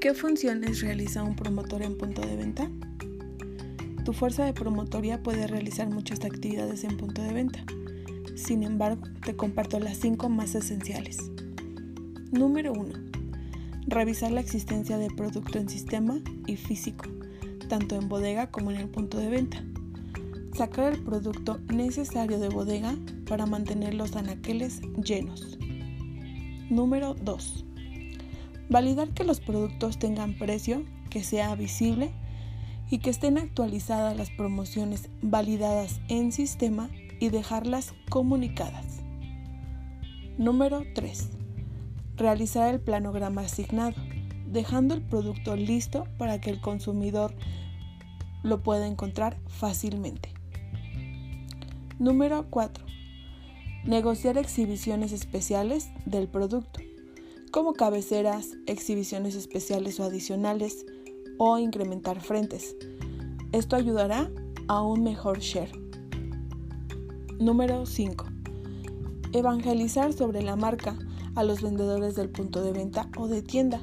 ¿Qué funciones realiza un promotor en punto de venta? Tu fuerza de promotoría puede realizar muchas actividades en punto de venta. Sin embargo, te comparto las cinco más esenciales. Número 1. Revisar la existencia de producto en sistema y físico, tanto en bodega como en el punto de venta. Sacar el producto necesario de bodega para mantener los anaqueles llenos. Número 2 Validar que los productos tengan precio, que sea visible y que estén actualizadas las promociones validadas en sistema y dejarlas comunicadas. Número 3. Realizar el planograma asignado, dejando el producto listo para que el consumidor lo pueda encontrar fácilmente. Número 4. Negociar exhibiciones especiales del producto como cabeceras, exhibiciones especiales o adicionales o incrementar frentes. Esto ayudará a un mejor share. Número 5. Evangelizar sobre la marca a los vendedores del punto de venta o de tienda.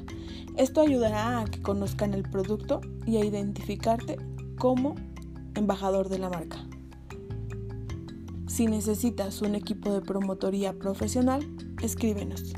Esto ayudará a que conozcan el producto y a identificarte como embajador de la marca. Si necesitas un equipo de promotoría profesional, escríbenos.